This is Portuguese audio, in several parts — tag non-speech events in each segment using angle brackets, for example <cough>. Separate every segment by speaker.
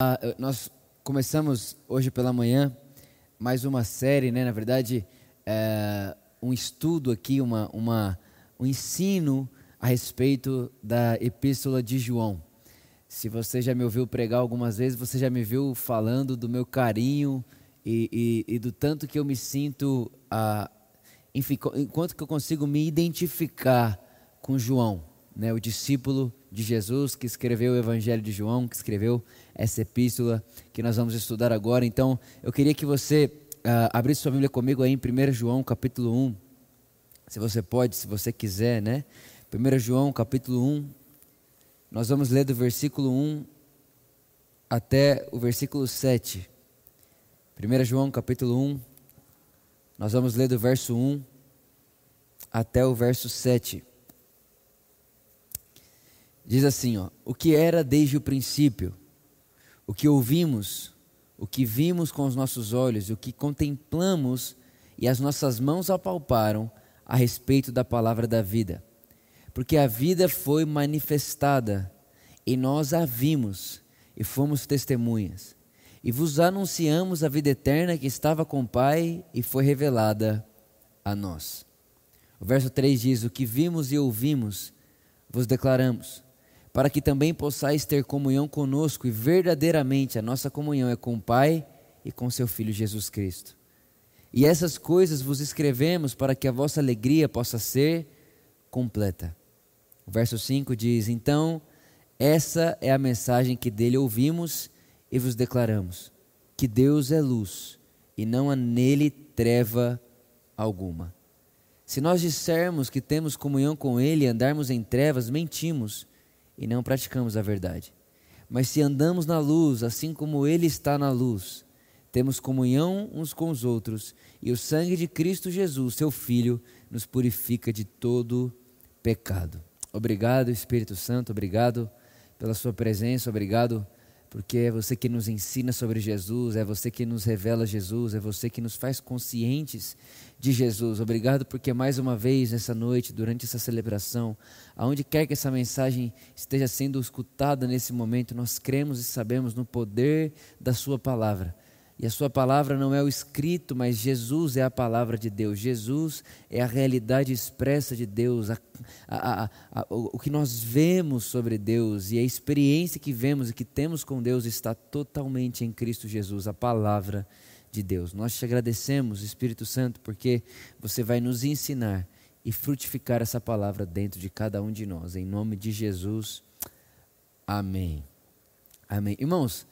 Speaker 1: Uh, nós começamos hoje pela manhã mais uma série, né? Na verdade, é, um estudo aqui, uma, uma, um ensino a respeito da Epístola de João. Se você já me ouviu pregar algumas vezes, você já me viu falando do meu carinho e, e, e do tanto que eu me sinto, uh, enfim, enquanto que eu consigo me identificar com João, né? O discípulo de Jesus que escreveu o Evangelho de João, que escreveu essa epístola que nós vamos estudar agora. Então, eu queria que você uh, abrisse sua Bíblia comigo aí em 1 João, capítulo 1. Se você pode, se você quiser, né? 1 João, capítulo 1. Nós vamos ler do versículo 1 até o versículo 7. 1 João, capítulo 1. Nós vamos ler do verso 1 até o verso 7. Diz assim, ó: O que era desde o princípio, o que ouvimos, o que vimos com os nossos olhos, o que contemplamos e as nossas mãos apalparam a respeito da palavra da vida. Porque a vida foi manifestada e nós a vimos e fomos testemunhas. E vos anunciamos a vida eterna que estava com o Pai e foi revelada a nós. O verso 3 diz: O que vimos e ouvimos, vos declaramos para que também possais ter comunhão conosco e verdadeiramente a nossa comunhão é com o Pai e com seu Filho Jesus Cristo. E essas coisas vos escrevemos para que a vossa alegria possa ser completa. O verso 5 diz: Então, essa é a mensagem que dele ouvimos e vos declaramos: que Deus é luz e não há nele treva alguma. Se nós dissermos que temos comunhão com ele e andarmos em trevas, mentimos e não praticamos a verdade. Mas se andamos na luz, assim como Ele está na luz, temos comunhão uns com os outros, e o sangue de Cristo Jesus, seu Filho, nos purifica de todo pecado. Obrigado, Espírito Santo, obrigado pela Sua presença, obrigado porque é você que nos ensina sobre Jesus, é você que nos revela Jesus, é você que nos faz conscientes de Jesus. Obrigado porque mais uma vez nessa noite, durante essa celebração, aonde quer que essa mensagem esteja sendo escutada nesse momento, nós cremos e sabemos no poder da Sua palavra. E a Sua palavra não é o escrito, mas Jesus é a palavra de Deus. Jesus é a realidade expressa de Deus, a, a, a, o que nós vemos sobre Deus e a experiência que vemos e que temos com Deus está totalmente em Cristo Jesus, a palavra de Deus. Nós te agradecemos, Espírito Santo, porque você vai nos ensinar e frutificar essa palavra dentro de cada um de nós. Em nome de Jesus. Amém. Amém. Irmãos,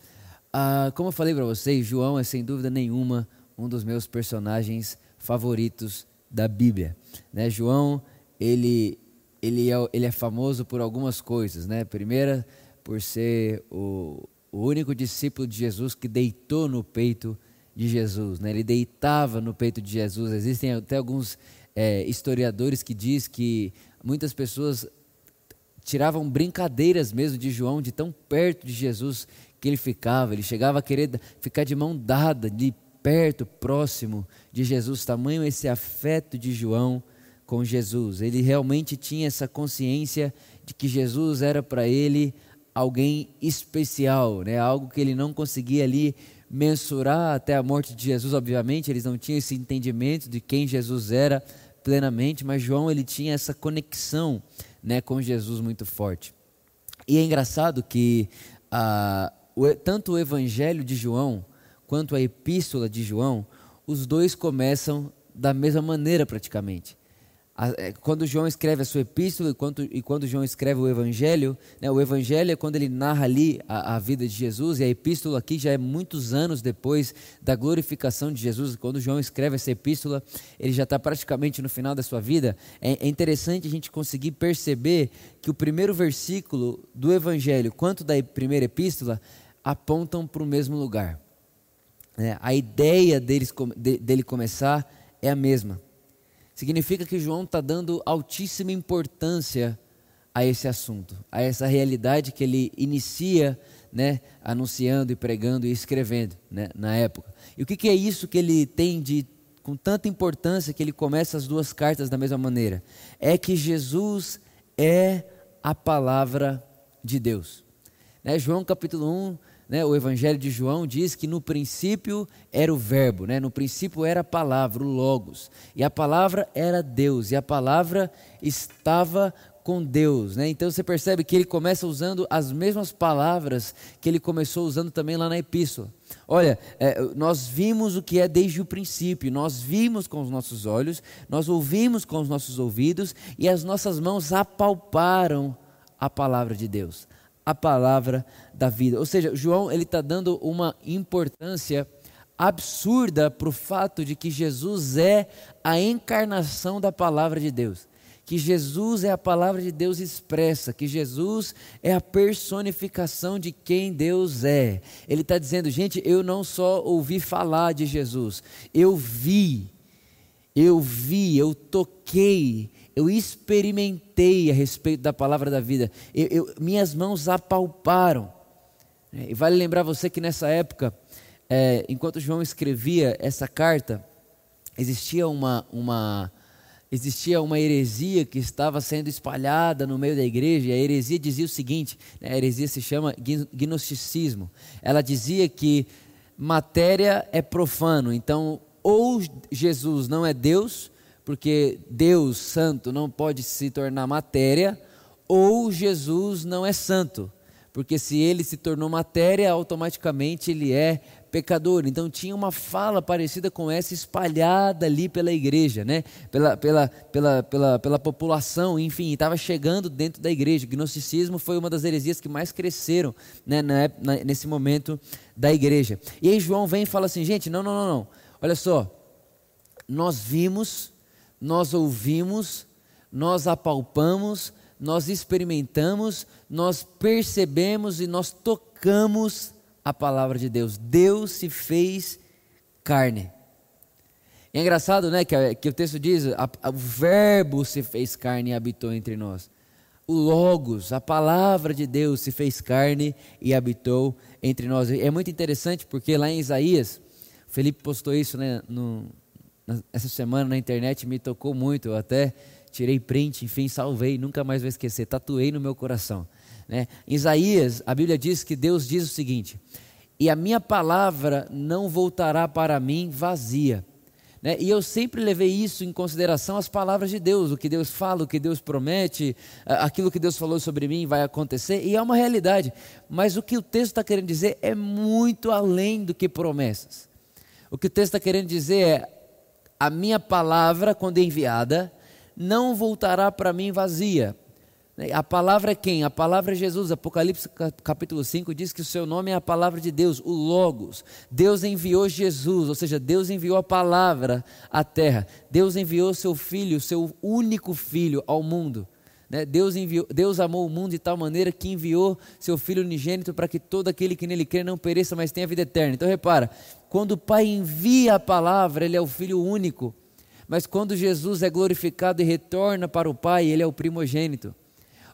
Speaker 1: ah, como eu falei para vocês, João é sem dúvida nenhuma um dos meus personagens favoritos da Bíblia. Né? João, ele, ele, é, ele é famoso por algumas coisas. Né? Primeira, por ser o, o único discípulo de Jesus que deitou no peito de Jesus. Né? Ele deitava no peito de Jesus. Existem até alguns é, historiadores que diz que muitas pessoas tiravam brincadeiras mesmo de João, de tão perto de Jesus que ele ficava. Ele chegava a querer ficar de mão dada, de perto, próximo de Jesus. Tamanho esse afeto de João com Jesus. Ele realmente tinha essa consciência de que Jesus era para ele alguém especial, né? algo que ele não conseguia ali mensurar até a morte de Jesus, obviamente, eles não tinham esse entendimento de quem Jesus era plenamente, mas João ele tinha essa conexão né, com Jesus muito forte. E é engraçado que ah, tanto o Evangelho de João quanto a Epístola de João, os dois começam da mesma maneira praticamente. É, quando João escreve a sua epístola e quando, e quando João escreve o evangelho, né, o evangelho é quando ele narra ali a, a, vida de Jesus, e a epístola aqui já é muitos anos depois da glorificação de Jesus. Quando João escreve essa epístola, ele já está praticamente no final da sua vida. É, é interessante a gente conseguir perceber que o primeiro versículo do evangelho, quanto da primeira epístola, apontam para o mesmo lugar. É, a ideia deles, de, dele começar é a mesma significa que João está dando altíssima importância a esse assunto, a essa realidade que ele inicia, né, anunciando e pregando e escrevendo, né, na época. E o que, que é isso que ele tem de com tanta importância que ele começa as duas cartas da mesma maneira? É que Jesus é a palavra de Deus. Né, João capítulo 1 né, o Evangelho de João diz que no princípio era o Verbo, né, no princípio era a palavra, o Logos, e a palavra era Deus, e a palavra estava com Deus. Né? Então você percebe que ele começa usando as mesmas palavras que ele começou usando também lá na epístola. Olha, é, nós vimos o que é desde o princípio, nós vimos com os nossos olhos, nós ouvimos com os nossos ouvidos e as nossas mãos apalparam a palavra de Deus, a palavra da vida. Ou seja, João ele está dando uma importância absurda para o fato de que Jesus é a encarnação da palavra de Deus que Jesus é a palavra de Deus expressa, que Jesus é a personificação de quem Deus é. Ele está dizendo, gente, eu não só ouvi falar de Jesus, eu vi, eu vi, eu toquei, eu experimentei a respeito da palavra da vida, eu, eu, minhas mãos apalparam. E vale lembrar você que nessa época, é, enquanto João escrevia essa carta, existia uma, uma existia uma heresia que estava sendo espalhada no meio da igreja, e a heresia dizia o seguinte: né, a heresia se chama gnosticismo. Ela dizia que matéria é profano, então, ou Jesus não é Deus, porque Deus santo não pode se tornar matéria, ou Jesus não é santo, porque se ele se tornou matéria, automaticamente ele é pecador. Então tinha uma fala parecida com essa espalhada ali pela igreja, né? pela, pela, pela, pela, pela população, enfim, estava chegando dentro da igreja. O gnosticismo foi uma das heresias que mais cresceram né, na, na, nesse momento da igreja. E aí João vem e fala assim: gente, não, não, não, não. Olha só, nós vimos, nós ouvimos, nós apalpamos, nós experimentamos, nós percebemos e nós tocamos a palavra de Deus. Deus se fez carne. é engraçado, né, que, que o texto diz: a, a, o Verbo se fez carne e habitou entre nós. O Logos, a palavra de Deus se fez carne e habitou entre nós. É muito interessante porque lá em Isaías, Felipe postou isso né, no, essa semana na internet, me tocou muito. Eu até tirei print, enfim, salvei, nunca mais vou esquecer, tatuei no meu coração. Né? Em Isaías, a Bíblia diz que Deus diz o seguinte: E a minha palavra não voltará para mim vazia. Né? E eu sempre levei isso em consideração, as palavras de Deus, o que Deus fala, o que Deus promete, aquilo que Deus falou sobre mim vai acontecer, e é uma realidade. Mas o que o texto está querendo dizer é muito além do que promessas. O que o texto está querendo dizer é: a minha palavra, quando enviada, não voltará para mim vazia a palavra é quem? A palavra é Jesus. Apocalipse capítulo 5 diz que o seu nome é a palavra de Deus, o Logos. Deus enviou Jesus, ou seja, Deus enviou a palavra à terra. Deus enviou seu filho, seu único filho ao mundo. Né? Deus, enviou, Deus amou o mundo de tal maneira que enviou seu filho unigênito para que todo aquele que nele crê não pereça, mas tenha vida eterna. Então repara, quando o Pai envia a palavra, ele é o filho único. Mas quando Jesus é glorificado e retorna para o Pai, ele é o primogênito.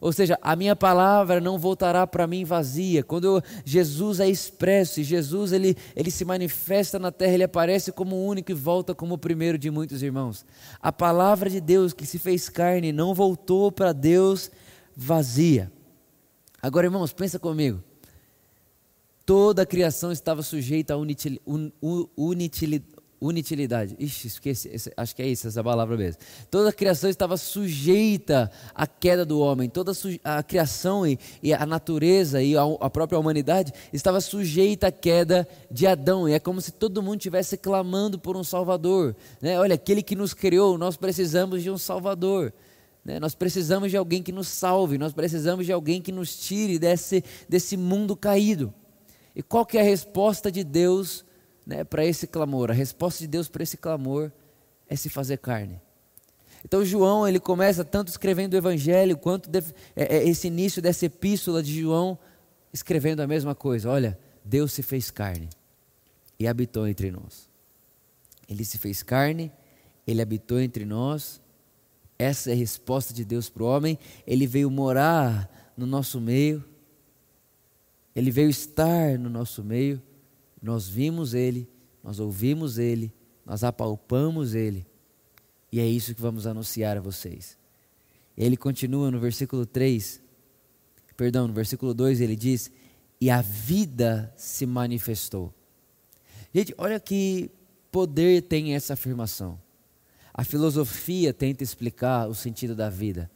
Speaker 1: Ou seja, a minha palavra não voltará para mim vazia. Quando Jesus é expresso e Jesus ele, ele se manifesta na terra, ele aparece como único e volta como o primeiro de muitos irmãos. A palavra de Deus que se fez carne não voltou para Deus vazia. Agora, irmãos, pensa comigo. Toda a criação estava sujeita à unitilidade Unitilidade. Ixi, esqueci, acho que é isso, essa palavra mesmo. Toda a criação estava sujeita à queda do homem. Toda a criação e, e a natureza e a, a, própria humanidade estava sujeita à queda de Adão. E é como se todo mundo estivesse clamando por um Salvador. Né? Olha, aquele que nos criou, nós precisamos de um Salvador. Né? Nós precisamos de alguém que nos salve. Nós precisamos de alguém que nos tire desse, desse mundo caído. E qual que é a resposta de Deus? né, para esse clamor. A resposta de Deus para esse clamor é se fazer carne. Então João ele começa tanto escrevendo o Evangelho quanto é, é, esse início dessa epístola de João escrevendo a mesma coisa. Olha, Deus se fez carne e habitou entre nós. Ele se fez carne, ele habitou entre nós. Essa é a resposta de Deus para o homem. Ele veio morar no nosso meio. Ele veio estar no nosso meio. Nós vimos Ele, nós ouvimos Ele, nós apalpamos Ele. E é isso que vamos anunciar a vocês. Ele continua no versículo 3, perdão, no versículo 2 ele diz: e a vida se manifestou. Gente, olha que poder tem essa afirmação. A filosofia tenta explicar o sentido da vida.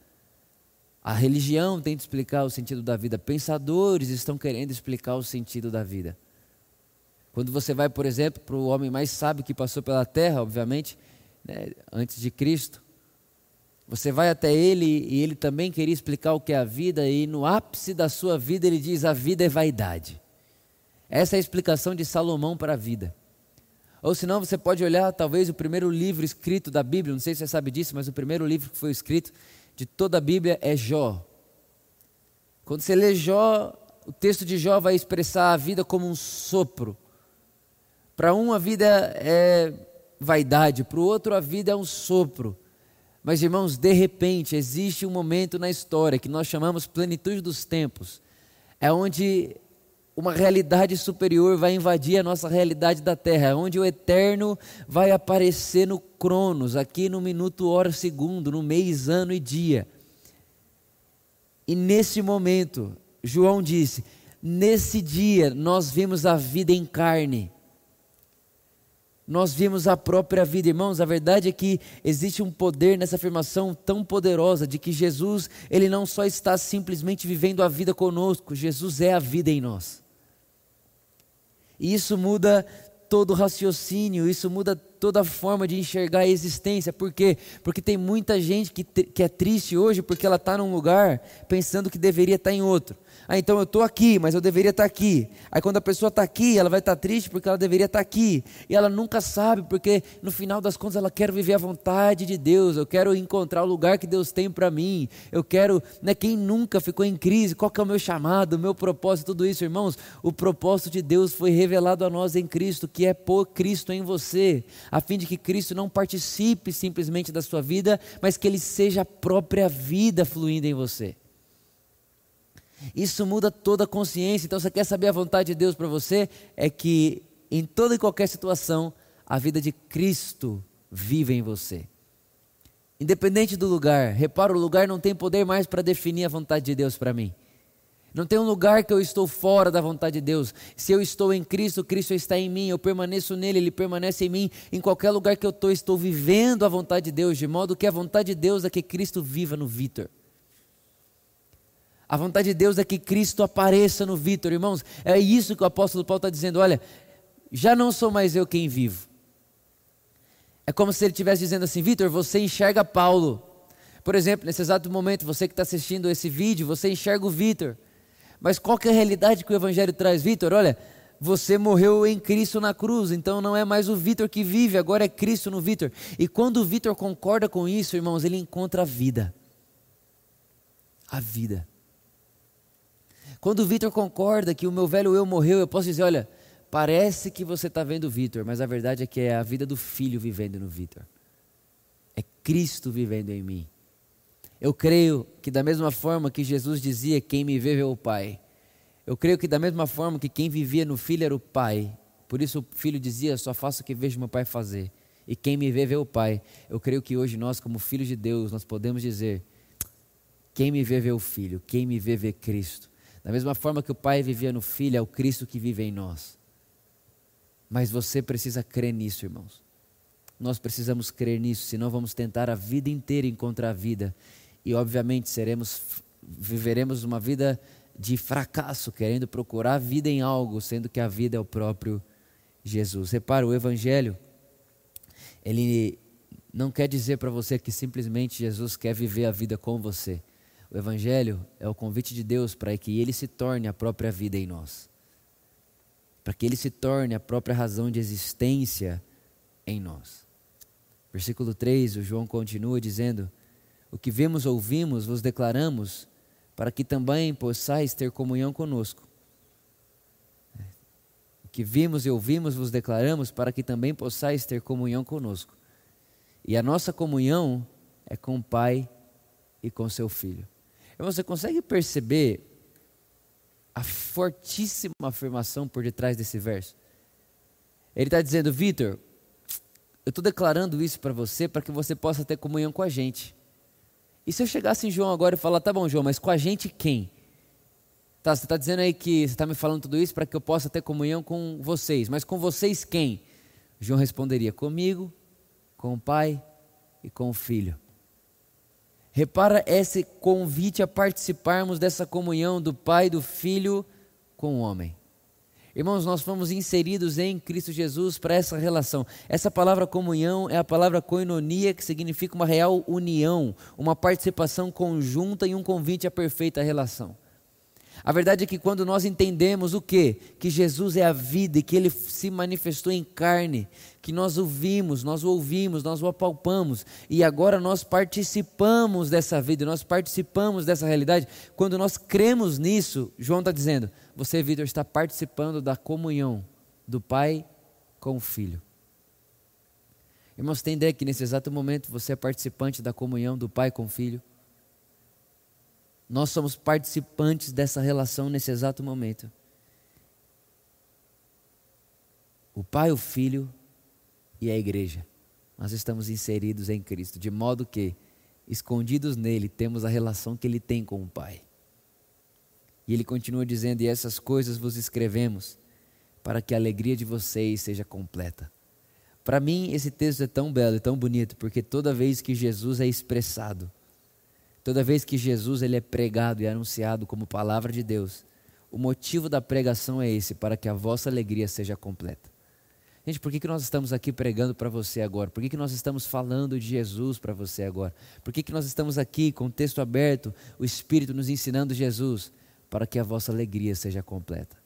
Speaker 1: A religião tenta explicar o sentido da vida. Pensadores estão querendo explicar o sentido da vida. Quando você vai, por exemplo, para o homem mais sábio que passou pela terra, obviamente, né, antes de Cristo, você vai até ele e ele também queria explicar o que é a vida, e no ápice da sua vida ele diz: a vida é vaidade. Essa é a explicação de Salomão para a vida. Ou senão você pode olhar, talvez, o primeiro livro escrito da Bíblia, não sei se você sabe disso, mas o primeiro livro que foi escrito de toda a Bíblia é Jó. Quando você lê Jó, o texto de Jó vai expressar a vida como um sopro. Para um, a vida é vaidade, para o outro, a vida é um sopro. Mas, irmãos, de repente, existe um momento na história que nós chamamos plenitude dos tempos. É onde uma realidade superior vai invadir a nossa realidade da terra, onde o eterno vai aparecer no cronos, aqui no minuto, hora, segundo, no mês, ano e dia. E nesse momento, João disse: nesse dia nós vimos a vida em carne. Nós vimos a própria vida, irmãos. A verdade é que existe um poder nessa afirmação tão poderosa de que Jesus, ele não só está simplesmente vivendo a vida conosco, Jesus é a vida em nós. E isso muda todo o raciocínio, isso muda toda a forma de enxergar a existência. Por quê? Porque tem muita gente que, que é triste hoje porque ela está num lugar pensando que deveria estar tá em outro. Ah, então eu estou aqui, mas eu deveria estar tá aqui. Aí quando a pessoa está aqui, ela vai estar tá triste porque ela deveria estar tá aqui. E ela nunca sabe, porque no final das contas ela quer viver a vontade de Deus. Eu quero encontrar o lugar que Deus tem para mim. Eu quero, né, quem nunca ficou em crise, qual que é o meu chamado, o meu propósito, tudo isso, irmãos? O propósito de Deus foi revelado a nós em Cristo, que é pôr Cristo em você, a fim de que Cristo não participe simplesmente da sua vida, mas que ele seja a própria vida fluindo em você. Isso muda toda a consciência. Então, você quer saber a vontade de Deus para você? É que em toda e qualquer situação, a vida de Cristo vive em você. Independente do lugar, repara, o lugar não tem poder mais para definir a vontade de Deus para mim. Não tem um lugar que eu estou fora da vontade de Deus. Se eu estou em Cristo, Cristo está em mim, eu permaneço nele, ele permanece em mim. Em qualquer lugar que eu estou, estou vivendo a vontade de Deus, de modo que a vontade de Deus é que Cristo viva no Vitor. A vontade de Deus é que Cristo apareça no Vitor, irmãos. É isso que o apóstolo Paulo está dizendo. Olha, já não sou mais eu quem vivo. É como se ele estivesse dizendo assim: Vitor, você enxerga Paulo. Por exemplo, nesse exato momento, você que está assistindo esse vídeo, você enxerga o Vitor. Mas qual que é a realidade que o Evangelho traz, Vitor? Olha, você morreu em Cristo na cruz, então não é mais o Vitor que vive, agora é Cristo no Vitor. E quando o Vitor concorda com isso, irmãos, ele encontra a vida. A vida. Quando o Vitor concorda que o meu velho eu morreu, eu posso dizer: olha, parece que você está vendo o Vitor, mas a verdade é que é a vida do filho vivendo no Vitor. É Cristo vivendo em mim. Eu creio que, da mesma forma que Jesus dizia: quem me vê, vê o Pai. Eu creio que, da mesma forma que quem vivia no filho era o Pai. Por isso o filho dizia: só faço o que vejo meu Pai fazer. E quem me vê, vê o Pai. Eu creio que hoje nós, como filhos de Deus, nós podemos dizer: quem me vê, vê o Filho. Quem me vê, vê Cristo. Da mesma forma que o Pai vivia no Filho, é o Cristo que vive em nós. Mas você precisa crer nisso, irmãos. Nós precisamos crer nisso, senão vamos tentar a vida inteira encontrar a vida. E obviamente seremos, viveremos uma vida de fracasso, querendo procurar a vida em algo, sendo que a vida é o próprio Jesus. Repara, o Evangelho, ele não quer dizer para você que simplesmente Jesus quer viver a vida com você. O Evangelho é o convite de Deus para que Ele se torne a própria vida em nós, para que Ele se torne a própria razão de existência em nós. Versículo 3, o João continua dizendo: O que vemos, ouvimos, vos declaramos, para que também possais ter comunhão conosco. O que vimos e ouvimos, vos declaramos, para que também possais ter comunhão conosco. E a nossa comunhão é com o Pai e com seu Filho. Você consegue perceber a fortíssima afirmação por detrás desse verso? Ele está dizendo, Vitor, eu estou declarando isso para você para que você possa ter comunhão com a gente. E se eu chegasse em João agora e falar, tá bom, João, mas com a gente quem? Tá, você está dizendo aí que você está me falando tudo isso para que eu possa ter comunhão com vocês. Mas com vocês quem? João responderia: Comigo, com o Pai e com o Filho. Repara esse convite a participarmos dessa comunhão do Pai do Filho com o homem. Irmãos, nós fomos inseridos em Cristo Jesus para essa relação. Essa palavra comunhão é a palavra koinonia, que significa uma real união, uma participação conjunta e um convite à perfeita relação. A verdade é que quando nós entendemos o que? Que Jesus é a vida e que ele se manifestou em carne, que nós o vimos, nós o ouvimos, nós o apalpamos e agora nós participamos dessa vida, nós participamos dessa realidade. Quando nós cremos nisso, João está dizendo: você, Vitor, está participando da comunhão do Pai com o Filho. Irmãos, tem ideia que nesse exato momento você é participante da comunhão do Pai com o Filho? Nós somos participantes dessa relação nesse exato momento. O Pai, o Filho e a Igreja. Nós estamos inseridos em Cristo, de modo que, escondidos nele, temos a relação que ele tem com o Pai. E ele continua dizendo: E essas coisas vos escrevemos, para que a alegria de vocês seja completa. Para mim, esse texto é tão belo e tão bonito, porque toda vez que Jesus é expressado, Toda vez que Jesus ele é pregado e anunciado como palavra de Deus, o motivo da pregação é esse, para que a vossa alegria seja completa. Gente, por que, que nós estamos aqui pregando para você agora? Por que, que nós estamos falando de Jesus para você agora? Por que, que nós estamos aqui com o texto aberto, o Espírito nos ensinando Jesus? Para que a vossa alegria seja completa.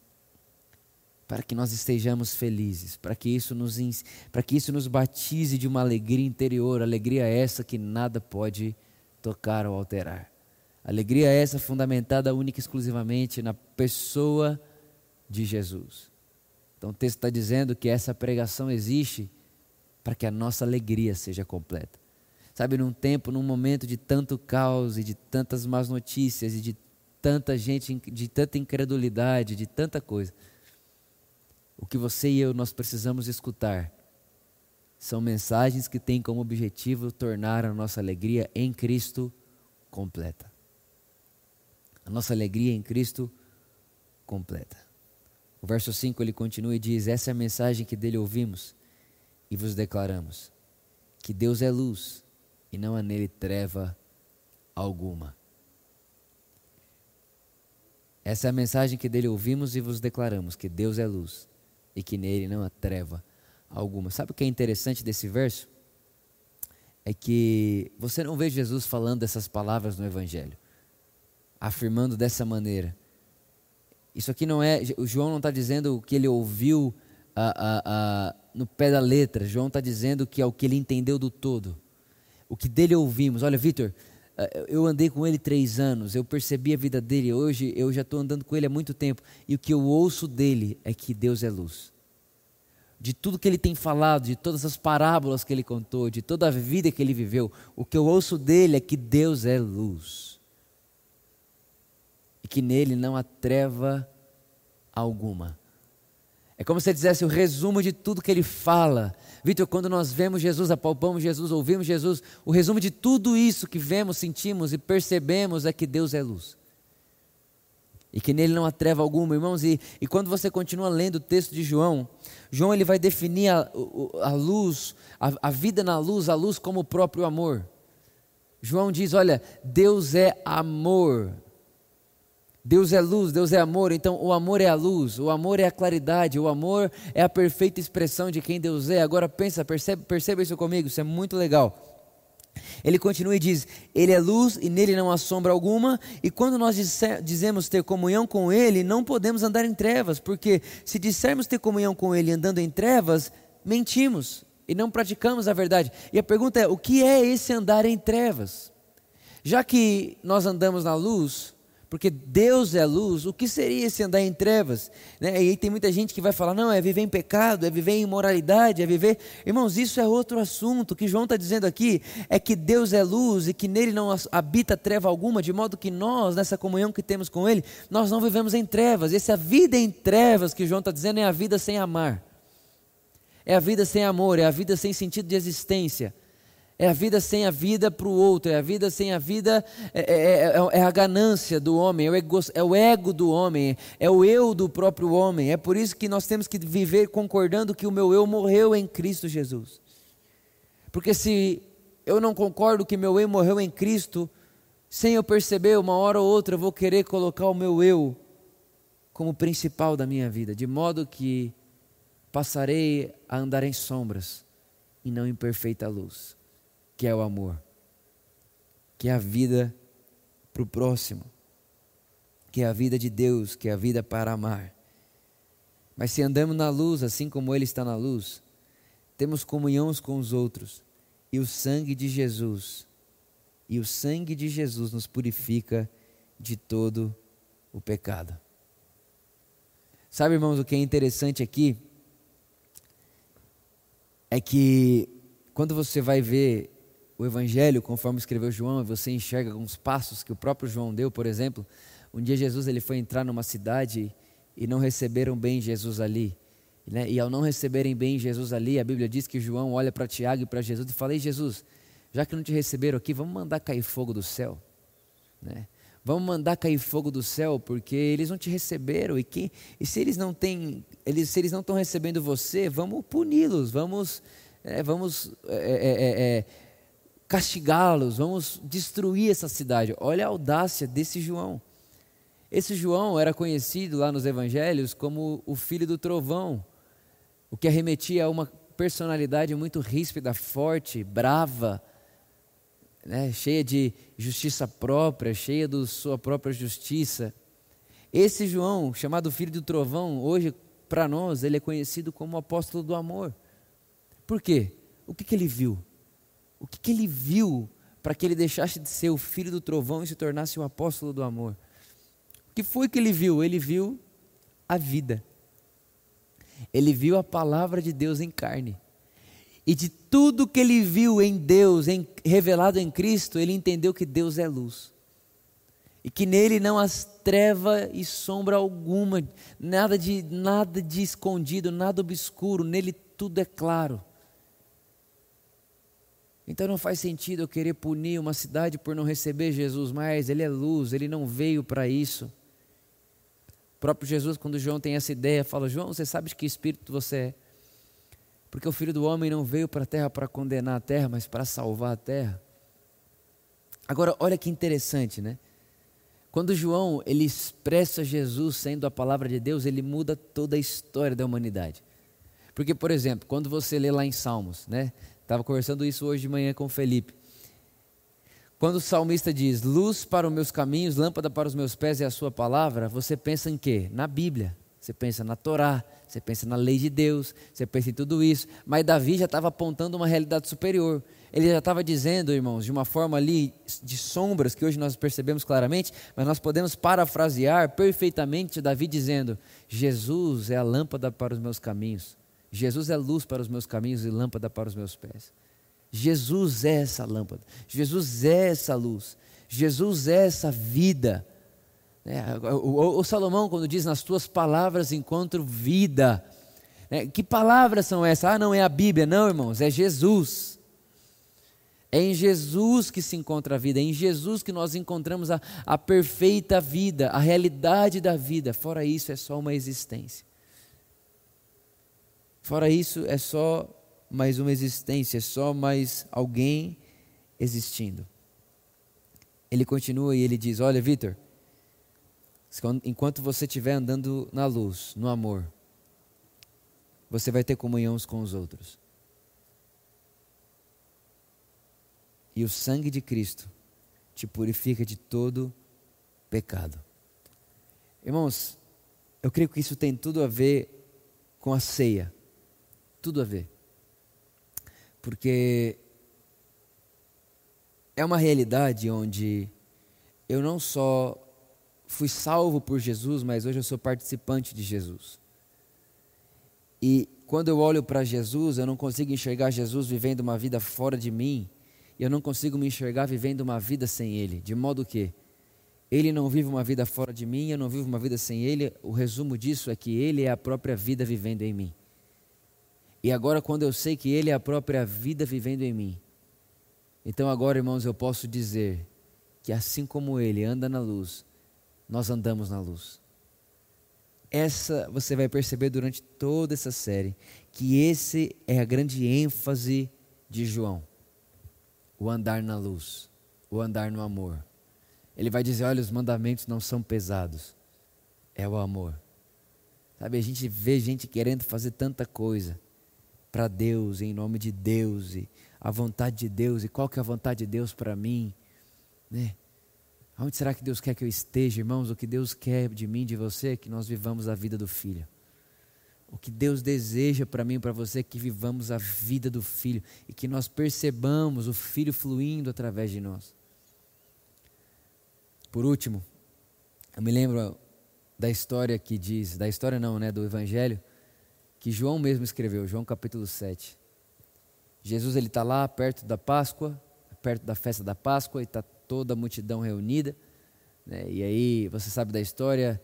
Speaker 1: Para que nós estejamos felizes, para que isso nos, para que isso nos batize de uma alegria interior, alegria essa que nada pode tocar ou alterar. Alegria essa fundamentada única e exclusivamente na pessoa de Jesus. Então o texto está dizendo que essa pregação existe para que a nossa alegria seja completa. Sabe, num tempo, num momento de tanto caos e de tantas más notícias e de tanta gente, de tanta incredulidade, de tanta coisa, o que você e eu nós precisamos escutar são mensagens que têm como objetivo tornar a nossa alegria em Cristo completa. A nossa alegria em Cristo completa. O verso 5 ele continua e diz: Essa é a mensagem que dele ouvimos e vos declaramos: que Deus é luz e não há nele treva alguma. Essa é a mensagem que dele ouvimos e vos declaramos: que Deus é luz e que nele não há treva alguma. Sabe o que é interessante desse verso? É que você não vê Jesus falando essas palavras no Evangelho, afirmando dessa maneira. Isso aqui não é. O João não está dizendo o que ele ouviu no pé da letra. João está dizendo que é o que ele entendeu do todo. O que dele ouvimos. Olha, Vitor, eh, eu andei com ele três anos, eu percebi a vida dele. Hoje eu já estou andando com ele há muito tempo. E o que eu ouço dele é que Deus é luz de tudo que ele tem falado, de todas as parábolas que ele contou, de toda a vida que ele viveu, o que eu ouço dele é que Deus é luz. E que nele não há treva alguma. É como se ele dissesse o resumo de tudo que ele fala. Vitor, quando nós vemos Jesus, apalpamos Jesus, ouvimos Jesus, o resumo de tudo isso que vemos, sentimos e percebemos é que Deus é luz e que nele não há treva alguma, irmãos. E, e quando você continua lendo o texto de João, João ele vai definir a, a luz, a, a vida na luz, a luz como o próprio amor. João diz: olha, Deus é amor. Deus é luz, Deus é amor, então o amor é a luz, o amor é a claridade, o amor é a perfeita expressão de quem Deus é. Agora pensa, percebe, perceba isso comigo, isso é muito legal. Ele continua e diz: Ele é luz e nele não há sombra alguma, e quando nós dizemos ter comunhão com Ele, não podemos andar em trevas, porque se dissermos ter comunhão com Ele andando em trevas, mentimos e não praticamos a verdade. E a pergunta é: o que é esse andar em trevas? Já que nós andamos na luz, porque Deus é luz, o que seria esse andar em trevas? Né? E aí tem muita gente que vai falar, não, é viver em pecado, é viver em imoralidade, é viver. Irmãos, isso é outro assunto. O que João está dizendo aqui é que Deus é luz e que nele não habita treva alguma, de modo que nós, nessa comunhão que temos com Ele, nós não vivemos em trevas. Essa vida em trevas que João está dizendo é a vida sem amar, é a vida sem amor, é a vida sem sentido de existência é a vida sem a vida para o outro, é a vida sem a vida, é, é, é, é, a ganância do homem, é o, ego, é o ego do homem, é o eu do próprio homem. É por isso que nós temos que viver concordando que o meu eu morreu em Cristo Jesus. Porque se eu não concordo que meu eu morreu em Cristo, sem eu perceber, uma hora ou outra eu vou querer colocar o meu eu como principal da minha vida, de modo que passarei a andar em sombras e não em perfeita luz, que é o amor, que é a vida para o próximo, que é a vida de Deus, que é a vida para amar. Mas se andamos na luz, assim como Ele está na luz, temos comunhão com os outros, e o sangue de Jesus, e o sangue de Jesus nos purifica de todo o pecado. Sabe, irmãos, o que é interessante aqui? é que quando você vai ver o Evangelho, conforme escreveu João, você enxerga alguns passos que o próprio João deu, por exemplo. Um dia Jesus ele foi entrar numa cidade e não receberam bem Jesus ali. Né? E ao não receberem bem Jesus ali, a Bíblia diz que João olha para Tiago e para Jesus e fala: Ei, Jesus, já que não te receberam aqui, vamos mandar cair fogo do céu. Né? Vamos mandar cair fogo do céu, porque eles não te receberam. E, que, e se eles não têm, eles, se eles não estão recebendo você, vamos puni-los, vamos, é, vamos é, é, é, é, castigá-los, vamos destruir essa cidade. Olha a audácia desse João. Esse João era conhecido lá nos evangelhos como o filho do trovão, o que arremetia a uma personalidade muito ríspida, forte, brava né, cheia de justiça própria, cheia da sua própria justiça. Esse João, chamado filho do trovão, hoje para nós ele é conhecido como o apóstolo do amor. Por quê? O que, que ele viu? O que, que ele viu para que ele deixasse de ser o filho do trovão e se tornasse o apóstolo do amor? O que foi que ele viu? Ele viu a vida. Ele viu a palavra de Deus em carne. E de tudo que ele viu em Deus, em, revelado em Cristo, ele entendeu que Deus é luz. E que nele não há treva e sombra alguma, nada de, nada de escondido, nada obscuro, nele tudo é claro. Então não faz sentido eu querer punir uma cidade por não receber Jesus mais, ele é luz, ele não veio para isso. O próprio Jesus, quando João tem essa ideia, fala: João, você sabe de que espírito você é? Porque o filho do homem não veio para a terra para condenar a terra, mas para salvar a terra. Agora, olha que interessante, né? Quando João ele expressa Jesus sendo a palavra de Deus, ele muda toda a história da humanidade. Porque, por exemplo, quando você lê lá em Salmos, né? Estava conversando isso hoje de manhã com o Felipe. Quando o salmista diz: "Luz para os meus caminhos, lâmpada para os meus pés é a sua palavra", você pensa em quê? Na Bíblia. Você pensa na Torá, você pensa na lei de Deus, você pensa em tudo isso. Mas Davi já estava apontando uma realidade superior. Ele já estava dizendo, irmãos, de uma forma ali de sombras que hoje nós percebemos claramente, mas nós podemos parafrasear perfeitamente Davi dizendo: Jesus é a lâmpada para os meus caminhos. Jesus é luz para os meus caminhos e lâmpada para os meus pés. Jesus é essa lâmpada. Jesus é essa luz. Jesus é essa vida. É, o, Salomão, quando diz nas tuas palavras encontro vida, é, que palavras são essas? Ah, não é a Bíblia, não, irmãos, é Jesus. É em Jesus que se encontra a vida, é em Jesus que nós encontramos a, a perfeita vida, a realidade da vida. Fora isso, é só uma existência. Fora isso, é só mais uma existência, é só mais alguém existindo. Ele continua e ele diz: Olha, Vitor enquanto você estiver andando na luz, no amor, você vai ter comunhão com os outros. E o sangue de Cristo te purifica de todo pecado. Irmãos, eu creio que isso tem tudo a ver com a ceia. Tudo a ver. Porque é uma realidade onde eu não só fui salvo por Jesus, mas hoje eu sou participante de Jesus. E quando eu olho para Jesus, eu não consigo enxergar Jesus vivendo uma vida fora de mim, eu não consigo me enxergar vivendo uma vida sem Ele, de modo que Ele não vive uma vida fora de mim, eu não vivo uma vida sem Ele, o resumo disso é que Ele é a própria vida vivendo em mim. E agora, quando eu sei que Ele é a própria vida vivendo em mim, Então agora, irmãos, eu posso dizer que assim como ele anda na luz, nós andamos na luz. Essa você vai perceber durante toda essa série que esse é a grande ênfase de João. O andar na luz, o andar no amor. Ele vai dizer: olha, os mandamentos não são pesados, é o amor. Sabe, a gente vê gente querendo fazer tanta coisa para Deus, em nome de Deus, e a vontade de Deus, e qual que é a vontade de Deus para mim, né? Onde será que Deus quer que eu esteja, irmãos? O que Deus quer de mim, de você, é que nós vivamos a vida do Filho. O que Deus deseja para mim e para você é que vivamos a vida do Filho e que nós percebamos o Filho fluindo através de nós. Por último, eu me lembro da história que diz, da história não, né, do Evangelho, que João mesmo escreveu, João capítulo 7. Jesus ele está lá perto da Páscoa, perto da festa da Páscoa, e está toda a multidão reunida. Né? E aí, você sabe da história,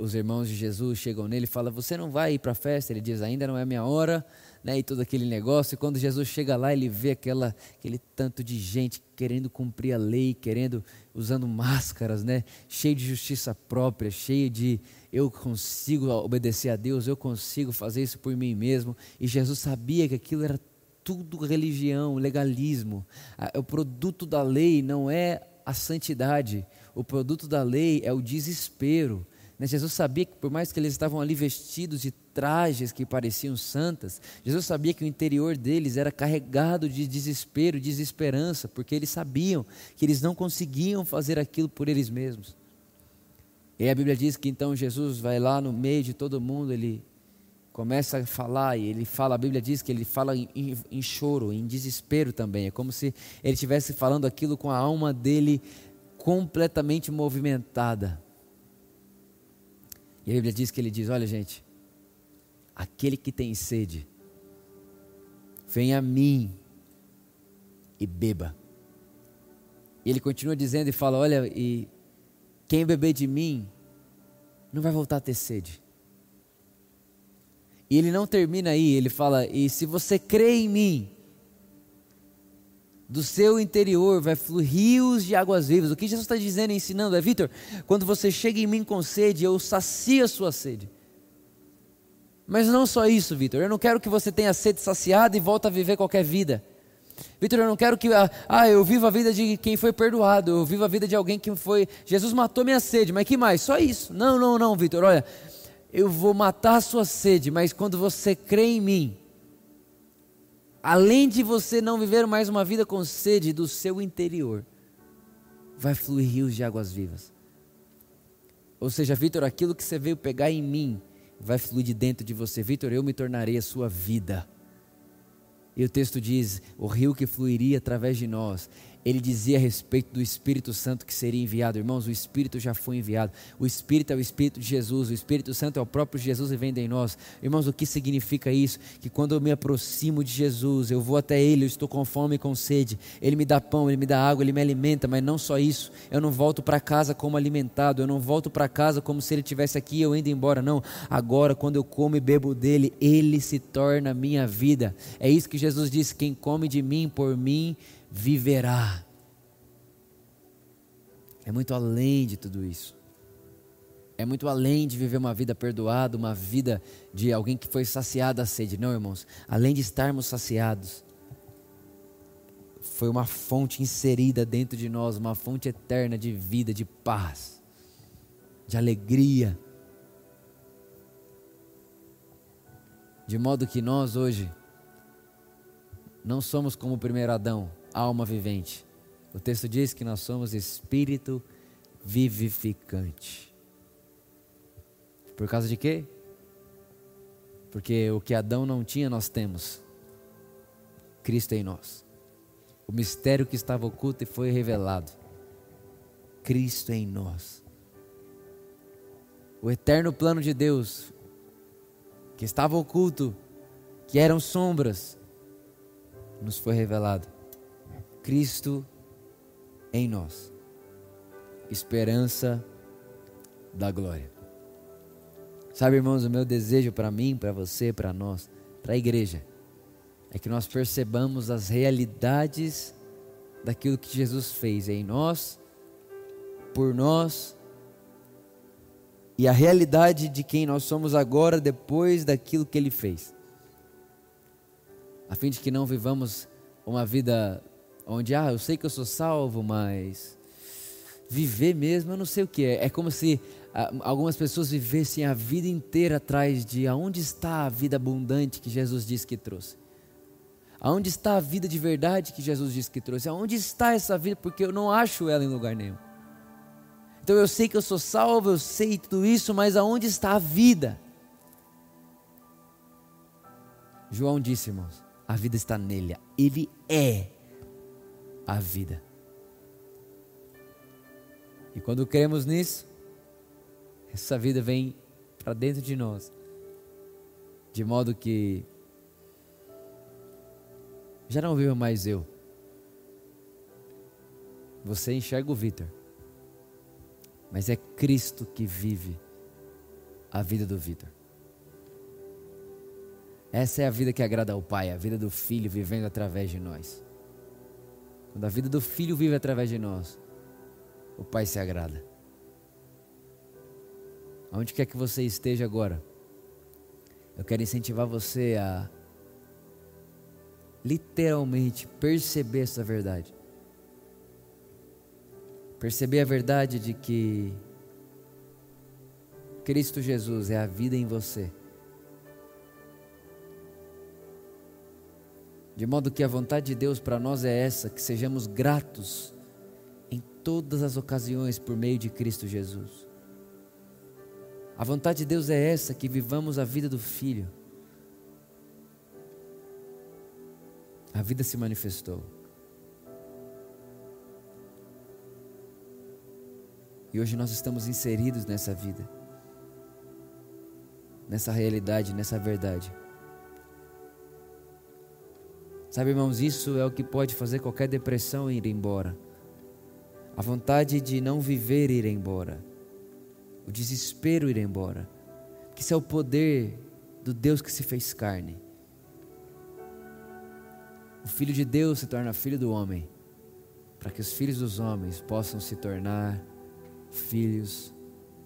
Speaker 1: os irmãos de Jesus chegam nele e falam: Você não vai ir para a festa? Ele diz: Ainda não é minha hora, né? e todo aquele negócio. E quando Jesus chega lá, ele vê aquela, aquele tanto de gente querendo cumprir a lei, querendo, usando máscaras, né? cheio de justiça própria, cheio de eu consigo obedecer a Deus, eu consigo fazer isso por mim mesmo. E Jesus sabia que aquilo era tudo religião, legalismo. O produto da lei não é a santidade, o produto da lei é o desespero Jesus sabia que, por mais que eles estavam ali vestidos de trajes que pareciam santas, Jesus sabia que o interior deles era carregado de desespero, de desesperança, porque eles sabiam que eles não conseguiam fazer aquilo por eles mesmos. E a Bíblia diz que então Jesus vai lá no meio de todo mundo, ele começa a falar e ele fala, a Bíblia diz que ele fala em, em, em choro, em desespero também. É como se ele estivesse falando aquilo com a alma dele completamente movimentada. E a Bíblia diz que ele diz: Olha, gente, aquele que tem sede, venha a mim e beba. E ele continua dizendo e fala: Olha, e quem beber de mim não vai voltar a ter sede. E ele não termina aí, ele fala: E se você crê em mim, do seu interior vai fluir rios de águas vivas. O que Jesus está dizendo e ensinando é, Vitor, quando você chega em mim com sede, eu sacio a sua sede. Mas não só isso, Vitor. Eu não quero que você tenha sede saciada e volte a viver qualquer vida. Vitor, eu não quero que. Ah, ah, eu vivo a vida de quem foi perdoado. Eu vivo a vida de alguém que foi. Jesus matou minha sede, mas que mais? Só isso. Não, não, não, Vitor. Olha, eu vou matar a sua sede, mas quando você crê em mim, além de você não viver mais uma vida com sede do seu interior, vai fluir rios de águas vivas. Ou seja, Vitor, aquilo que você veio pegar em mim vai fluir de dentro de você. Vitor, eu me tornarei a sua vida. E o texto diz: o rio que fluiria através de nós ele dizia a respeito do Espírito Santo que seria enviado. Irmãos, o Espírito já foi enviado. O Espírito é o Espírito de Jesus. O Espírito Santo é o próprio Jesus e vem em nós. Irmãos, o que significa isso? Que quando eu me aproximo de Jesus, eu vou até Ele, eu estou com fome e com sede. Ele me dá pão, Ele me dá água, Ele me alimenta. Mas não só isso. Eu não volto para casa como alimentado. Eu não volto para casa como se Ele estivesse aqui e eu indo embora. Não. Agora, quando eu como e bebo dele, Ele se torna minha vida. É isso que Jesus disse: quem come de mim, por mim, viverá. É muito além de tudo isso. É muito além de viver uma vida perdoada, uma vida de alguém que foi saciado à sede. Não, irmãos. Além de estarmos saciados, foi uma fonte inserida dentro de nós, uma fonte eterna de vida, de paz, de alegria. De modo que nós hoje não somos como o primeiro Adão, alma vivente. O texto diz que nós somos espírito vivificante. Por causa de quê? Porque o que Adão não tinha, nós temos. Cristo em nós. O mistério que estava oculto e foi revelado. Cristo em nós. O eterno plano de Deus, que estava oculto, que eram sombras, nos foi revelado. Cristo em nós. Esperança da glória. Sabe, irmãos, o meu desejo para mim, para você, para nós, para a igreja, é que nós percebamos as realidades daquilo que Jesus fez em nós, por nós, e a realidade de quem nós somos agora depois daquilo que Ele fez. A fim de que não vivamos uma vida onde, ah, eu sei que eu sou salvo, mas viver mesmo, eu não sei o que é. É como se ah, algumas pessoas vivessem a vida inteira atrás de aonde está a vida abundante que Jesus disse que trouxe. Aonde está a vida de verdade que Jesus disse que trouxe? Aonde está essa vida? Porque eu não acho ela em lugar nenhum. Então eu sei que eu sou salvo, eu sei tudo isso, mas aonde está a vida? João disse, irmãos, a vida está nele. Ele é a vida. E quando cremos nisso, essa vida vem para dentro de nós, de modo que já não vivo mais eu. Você enxerga o Vitor, mas é Cristo que vive a vida do Vitor. Essa é a vida que agrada ao Pai, a vida do Filho vivendo através de nós. Quando a vida do Filho vive através de nós, o Pai se agrada. Aonde quer que você esteja agora, eu quero incentivar você a literalmente perceber essa verdade. Perceber a verdade de que Cristo Jesus é a vida em você. De modo que a vontade de Deus para nós é essa, que sejamos gratos em todas as ocasiões por meio de Cristo Jesus. A vontade de Deus é essa, que vivamos a vida do Filho. A vida se manifestou. E hoje nós estamos inseridos nessa vida, nessa realidade, nessa verdade. Sabe, irmãos, isso é o que pode fazer qualquer depressão ir embora. A vontade de não viver ir embora. O desespero ir embora. Que isso é o poder do Deus que se fez carne. O Filho de Deus se torna filho do homem, para que os filhos dos homens possam se tornar filhos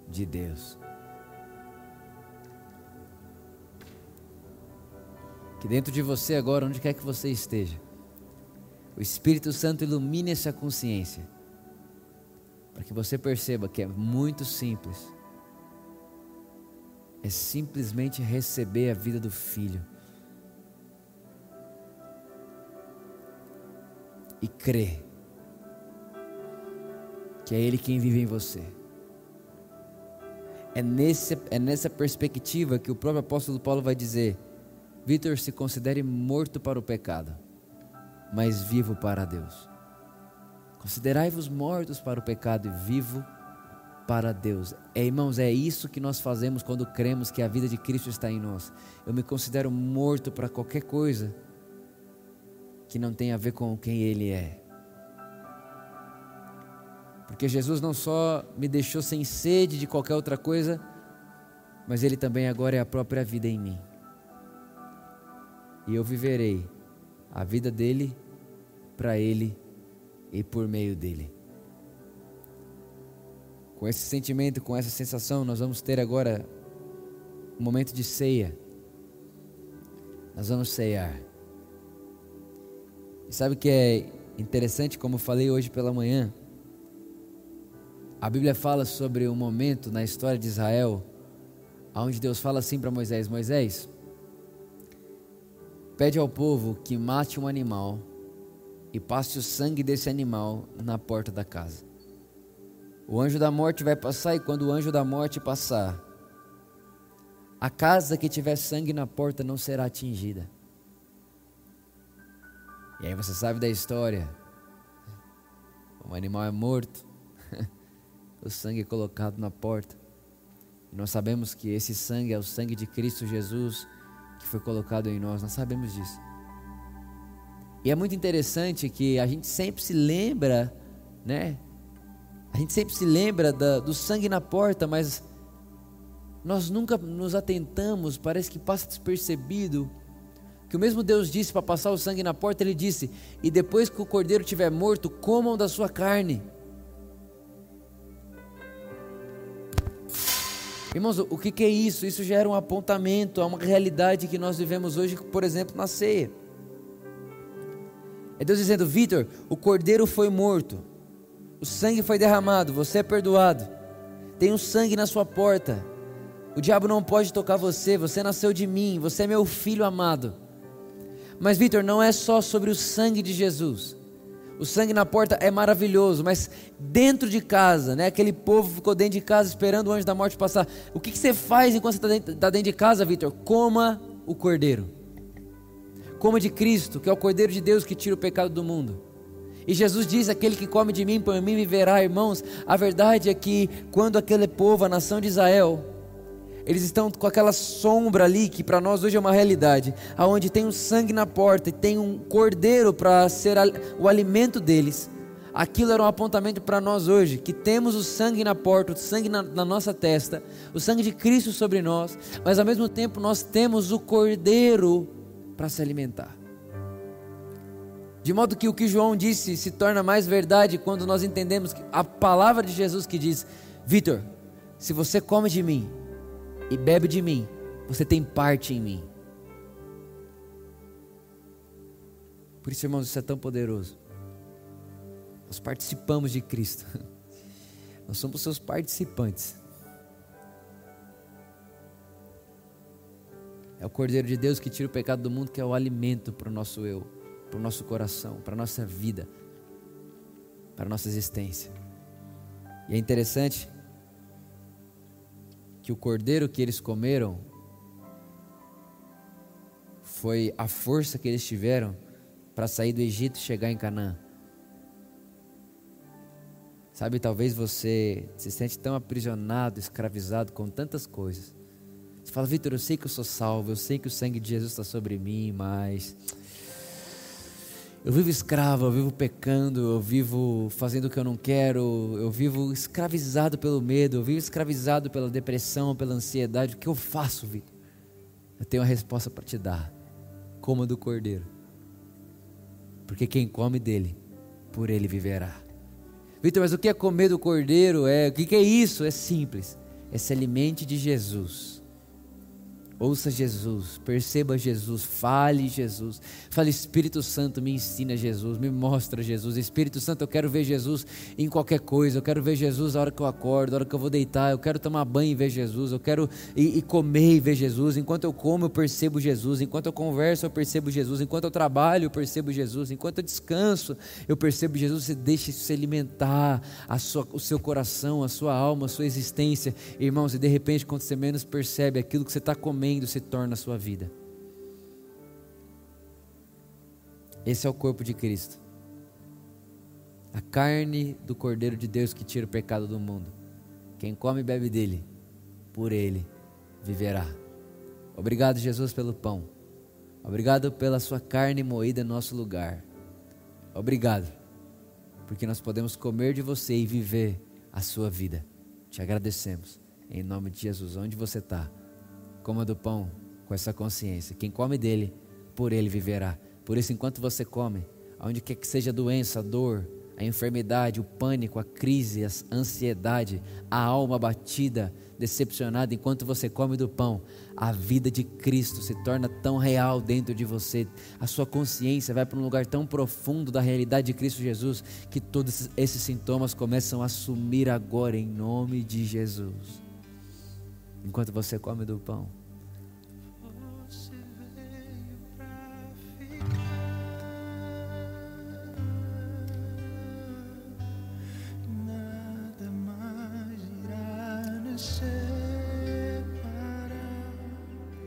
Speaker 1: de Deus. Que dentro de você agora, onde quer que você esteja, o Espírito Santo ilumine essa consciência, para que você perceba que é muito simples. É simplesmente receber a vida do Filho e crer que é Ele quem vive em você. É, nesse, é nessa perspectiva que o próprio apóstolo Paulo vai dizer: Vitor, se considere morto para o pecado, mas vivo para Deus. Considerai-vos mortos para o pecado e vivo para Deus. É, irmãos, é isso que nós fazemos quando cremos que a vida de Cristo está em nós. Eu me considero morto para qualquer coisa que não tem a ver com quem Ele é. Porque Jesus não só me deixou sem sede de qualquer outra coisa, mas Ele também agora é a própria vida em mim. E eu viverei a vida dele para Ele e por meio dele. Com esse sentimento, com essa sensação, nós vamos ter agora um momento de ceia. Nós vamos ceiar. E sabe o que é interessante, como eu falei hoje pela manhã? A Bíblia fala sobre um momento na história de Israel, onde Deus fala assim para Moisés: Moisés, pede ao povo que mate um animal e passe o sangue desse animal na porta da casa. O anjo da morte vai passar, e quando o anjo da morte passar, a casa que tiver sangue na porta não será atingida. E aí você sabe da história. O animal é morto, <laughs> o sangue é colocado na porta. E nós sabemos que esse sangue é o sangue de Cristo Jesus que foi colocado em nós, nós sabemos disso. E é muito interessante que a gente sempre se lembra, né? A gente sempre se lembra da, do sangue na porta, mas nós nunca nos atentamos, parece que passa despercebido que o mesmo Deus disse para passar o sangue na porta, ele disse: "E depois que o cordeiro estiver morto, comam da sua carne". Irmãos, o que, é isso? Isso já era um apontamento a uma realidade que nós vivemos hoje, por exemplo, na ceia. É Deus dizendo: Vitor, o cordeiro foi morto, o sangue foi derramado, você é perdoado, tem um sangue na sua porta, o diabo não pode tocar você, você nasceu de mim, você é meu filho amado. Mas, Vitor, não é só sobre o sangue de Jesus. O sangue na porta é maravilhoso, mas dentro de casa, né? Aquele povo ficou dentro de casa esperando o anjo da morte passar. O que, que você faz enquanto você está dentro, tá dentro de casa, Vitor? Coma o cordeiro. Coma de Cristo, que é o cordeiro de Deus que tira o pecado do mundo. E Jesus diz: Aquele que come de mim, por mim viverá, irmãos. A verdade é que quando aquele povo, a nação de Israel, eles estão com aquela sombra ali que para nós hoje é uma realidade, aonde tem um sangue na porta e tem um cordeiro para ser o alimento deles. Aquilo era um apontamento para nós hoje, que temos o sangue na porta, o sangue na, na, nossa testa, o sangue de Cristo sobre nós, mas ao mesmo tempo nós temos o cordeiro para se alimentar. De modo que o que João disse se torna mais verdade quando nós entendemos a palavra de Jesus que diz: Vitor, se você come de mim, e bebe de mim, você tem parte em mim. Por isso, irmãos, isso é tão poderoso. Nós participamos de Cristo. <laughs> Nós somos seus participantes. É o Cordeiro de Deus que tira o pecado do mundo, que é o alimento para o nosso eu, para o nosso coração, para a nossa vida, para a nossa existência. E é interessante que o cordeiro que eles comeram foi a força que eles tiveram para sair do Egito e chegar em Canaã. Sabe, talvez você se sente tão aprisionado, escravizado com tantas coisas. Você fala, Vitor, eu sei que eu sou salvo, eu sei que o sangue de Jesus está sobre mim, mas eu vivo escravo, eu vivo pecando, eu vivo fazendo o que eu não quero, eu vivo escravizado pelo medo, eu vivo escravizado pela depressão, pela ansiedade. O que eu faço, Vitor? Eu tenho uma resposta para te dar. Coma do cordeiro. Porque quem come dele, por ele viverá. Vitor, mas o que é comer do cordeiro? É, o que é isso? É simples. É se alimente de Jesus Ouça Jesus, perceba Jesus, fale Jesus. Fale, Espírito Santo, me ensina Jesus, me mostra Jesus. Espírito Santo, eu quero ver Jesus em qualquer coisa. Eu quero ver Jesus a hora que eu acordo, a hora que eu vou deitar. Eu quero tomar banho e ver Jesus. Eu quero ir, ir comer e ver Jesus. Enquanto eu como, eu percebo Jesus. Enquanto eu converso, eu percebo Jesus. Enquanto eu trabalho, eu percebo Jesus. Enquanto eu descanso, eu percebo Jesus. Você deixa se alimentar a sua, o seu coração, a sua alma, a sua existência. Irmãos, e de repente, quando você menos percebe aquilo que você está comendo, se torna a sua vida. Esse é o corpo de Cristo. A carne do Cordeiro de Deus que tira o pecado do mundo. Quem come e bebe dele, por ele viverá. Obrigado, Jesus, pelo pão. Obrigado pela sua carne moída em nosso lugar. Obrigado, porque nós podemos comer de você e viver a sua vida. Te agradecemos. Em nome de Jesus, onde você está. Coma do pão com essa consciência. Quem come dele, por ele viverá. Por isso, enquanto você come, aonde quer que seja a doença, a dor, a enfermidade, o pânico, a crise, a ansiedade, a alma batida, decepcionada, enquanto você come do pão, a vida de Cristo se torna tão real dentro de você, a sua consciência vai para um lugar tão profundo da realidade de Cristo Jesus, que todos esses sintomas começam a sumir agora em nome de Jesus enquanto você come do pão.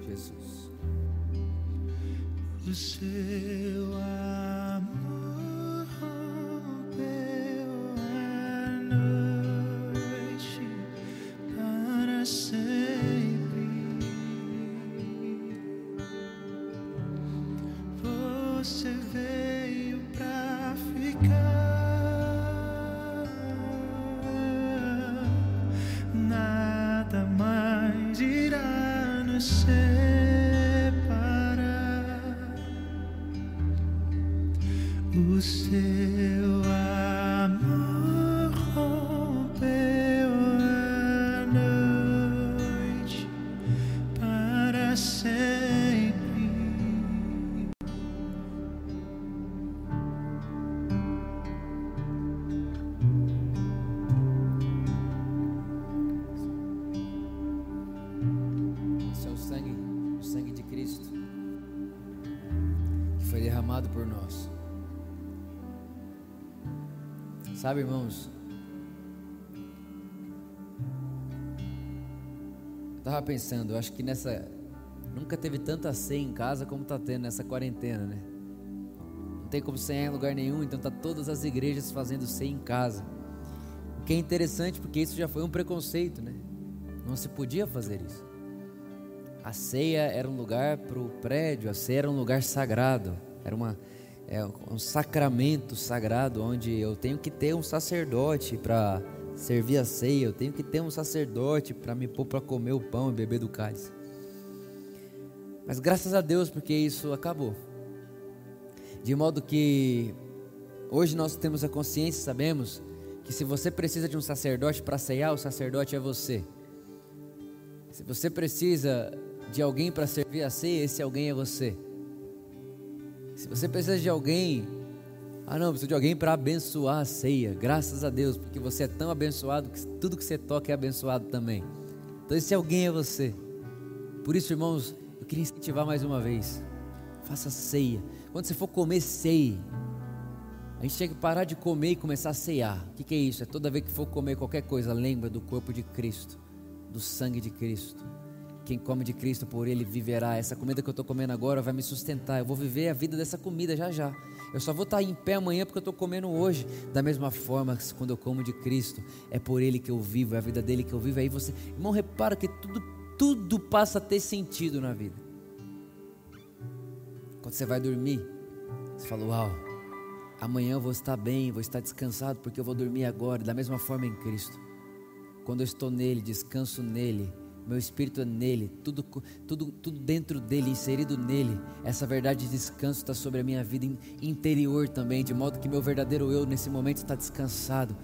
Speaker 1: Jesus. Sabe, irmãos? Tava pensando, eu acho que nessa nunca teve tanta ceia em casa como tá tendo nessa quarentena, né? Não tem como cear em lugar nenhum, então tá todas as igrejas fazendo ceia em casa. O que é interessante porque isso já foi um preconceito, né? Não se podia fazer isso. A ceia era um lugar para o prédio, a ceia era um lugar sagrado, era uma, é, um sacramento sagrado onde eu tenho que ter um sacerdote para servir a ceia, eu tenho que ter um sacerdote para me pôr para comer o pão e beber do cálice. Mas graças a Deus porque isso acabou. De modo que hoje nós temos a consciência, sabemos que se você precisa de um sacerdote para ceiar, o sacerdote é você. Se você precisa de alguém para servir a ceia, esse alguém é você. Se você precisa de alguém, ah não, preciso de alguém para abençoar a ceia, graças a Deus, porque você é tão abençoado que tudo que você toca é abençoado também. Então esse alguém é você. Por isso, irmãos, eu queria incentivar mais uma vez. Faça ceia. Quando você for comer ceia, a gente tem que parar de comer e começar a ceiar. O que, que é isso? É toda vez que for comer qualquer coisa, lembra do corpo de Cristo, do sangue de Cristo. Quem come de Cristo por ele viverá. Essa comida que eu estou comendo agora vai me sustentar. Eu vou viver a vida dessa comida já já. Eu só vou estar em pé amanhã porque eu estou comendo hoje. Da mesma forma, quando eu como de Cristo, é por Ele que eu vivo, é a vida dele que eu vivo. Aí você, irmão, repara que tudo, tudo passa a ter sentido na vida. Quando você vai dormir, você fala: Uau, amanhã eu vou estar bem, vou estar descansado porque eu vou dormir agora. Da mesma forma em Cristo. Quando eu estou nele, descanso nele meu espírito é nele, tudo, tudo, tudo dentro dele, inserido nele. Essa verdade de descanso está sobre a minha vida interior também, de modo que meu verdadeiro eu nesse momento está descansado.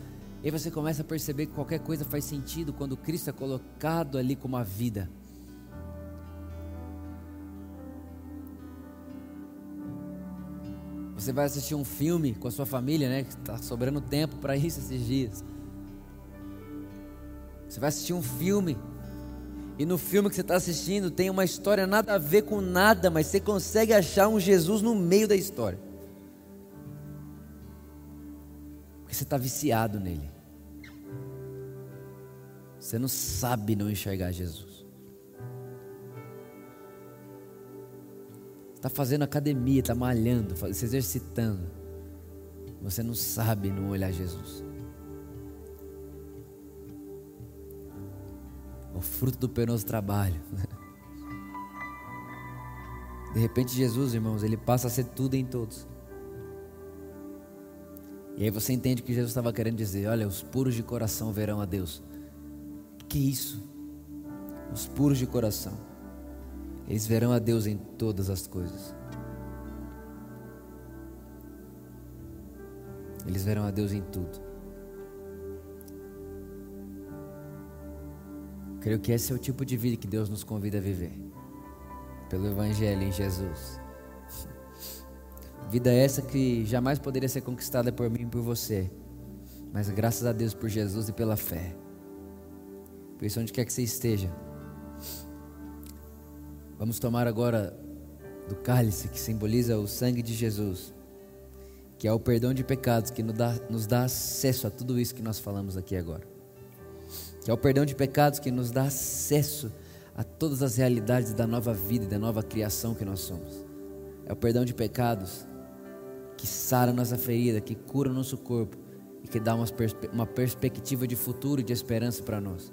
Speaker 1: E aí você começa a perceber que qualquer coisa faz sentido quando Cristo é colocado ali como a vida. Você vai assistir um filme com a sua família, né? Que está sobrando tempo para isso esses dias. Você vai assistir um filme e no filme que você está assistindo tem uma história nada a ver com nada, mas você consegue achar um Jesus no meio da história. Porque você está viciado nele. Você não sabe não enxergar Jesus. Está fazendo academia, está malhando, se exercitando. Você não sabe não olhar Jesus. O fruto do penoso trabalho. De repente, Jesus, irmãos, ele passa a ser tudo em todos. E aí você entende que Jesus estava querendo dizer: olha, os puros de coração verão a Deus. Que isso? Os puros de coração, eles verão a Deus em todas as coisas. Eles verão a Deus em tudo. Creio que esse é o tipo de vida que Deus nos convida a viver. Pelo Evangelho em Jesus. Vida essa que jamais poderia ser conquistada por mim e por você. Mas graças a Deus por Jesus e pela fé. Por isso, onde quer que você esteja. Vamos tomar agora do cálice que simboliza o sangue de Jesus. Que é o perdão de pecados que nos dá, nos dá acesso a tudo isso que nós falamos aqui agora que é o perdão de pecados que nos dá acesso a todas as realidades da nova vida e da nova criação que nós somos. É o perdão de pecados que sara nossa ferida, que cura o nosso corpo e que dá uma, perspe uma perspectiva de futuro e de esperança para nós.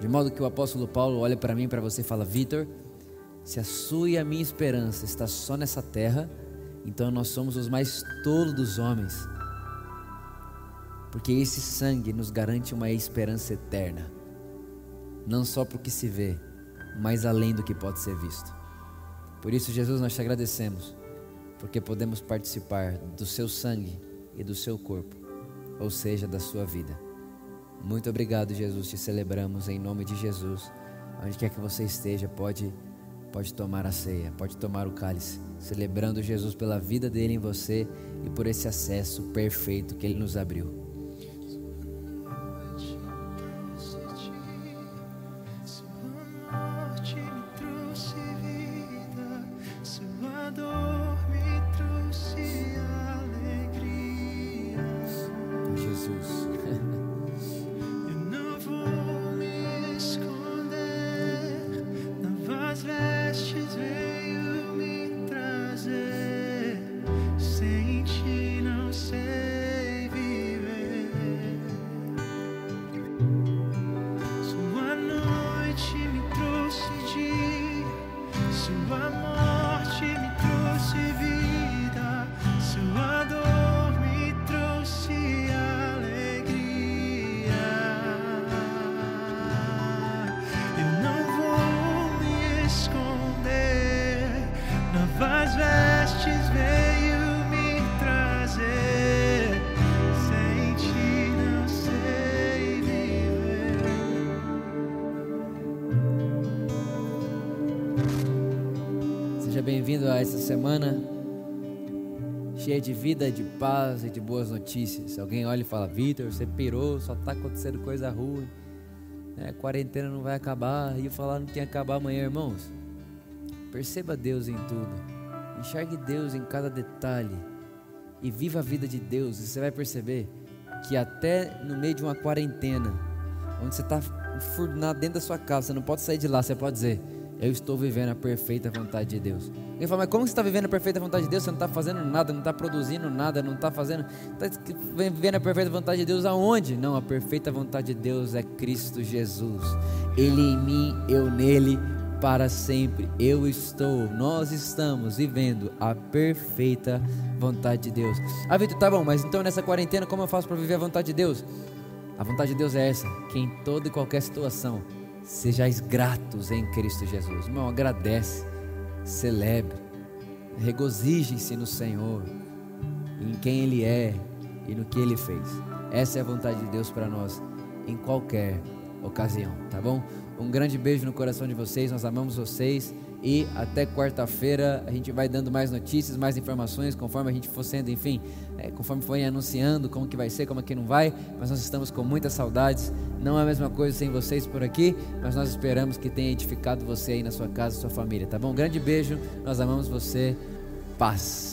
Speaker 1: De modo que o apóstolo Paulo olha para mim para você e fala: Vitor, se a sua e a minha esperança está só nessa terra, então nós somos os mais tolos dos homens porque esse sangue nos garante uma esperança eterna, não só para o que se vê, mas além do que pode ser visto. Por isso, Jesus, nós te agradecemos, porque podemos participar do seu sangue e do seu corpo, ou seja, da sua vida. Muito obrigado, Jesus, te celebramos em nome de Jesus. Onde quer que você esteja, pode pode tomar a ceia, pode tomar o cálice, celebrando Jesus pela vida dele em você e por esse acesso perfeito que ele nos abriu. Semana cheia de vida, de paz e de boas notícias. Alguém olha e fala: Vitor, você pirou, só está acontecendo coisa ruim, a quarentena não vai acabar. E eu falaram que ia acabar amanhã, irmãos. Perceba Deus em tudo, enxergue Deus em cada detalhe e viva a vida de Deus. E você vai perceber que até no meio de uma quarentena, onde você está enfurnado dentro da sua casa, você não pode sair de lá, você pode dizer eu estou vivendo a perfeita vontade de Deus. Ele fala, mas como você está vivendo a perfeita vontade de Deus? Você não está fazendo nada, não está produzindo nada, não está fazendo. Está vivendo a perfeita vontade de Deus aonde? Não, a perfeita vontade de Deus é Cristo Jesus. Ele em mim, eu nele, para sempre. Eu estou, nós estamos vivendo a perfeita vontade de Deus. Ah, Vitor, tá bom, mas então nessa quarentena, como eu faço para viver a vontade de Deus? A vontade de Deus é essa: que em toda e qualquer situação Sejais gratos em Cristo Jesus. Irmão, agradece, celebre, regozijem-se no Senhor, em quem Ele é e no que Ele fez. Essa é a vontade de Deus para nós em qualquer ocasião, tá bom? Um grande beijo no coração de vocês, nós amamos vocês. E até quarta-feira a gente vai dando mais notícias, mais informações, conforme a gente for sendo, enfim, é, conforme for anunciando como que vai ser, como que não vai. Mas nós estamos com muitas saudades. Não é a mesma coisa sem vocês por aqui, mas nós esperamos que tenha edificado você aí na sua casa, sua família, tá bom? Um grande beijo, nós amamos você. Paz.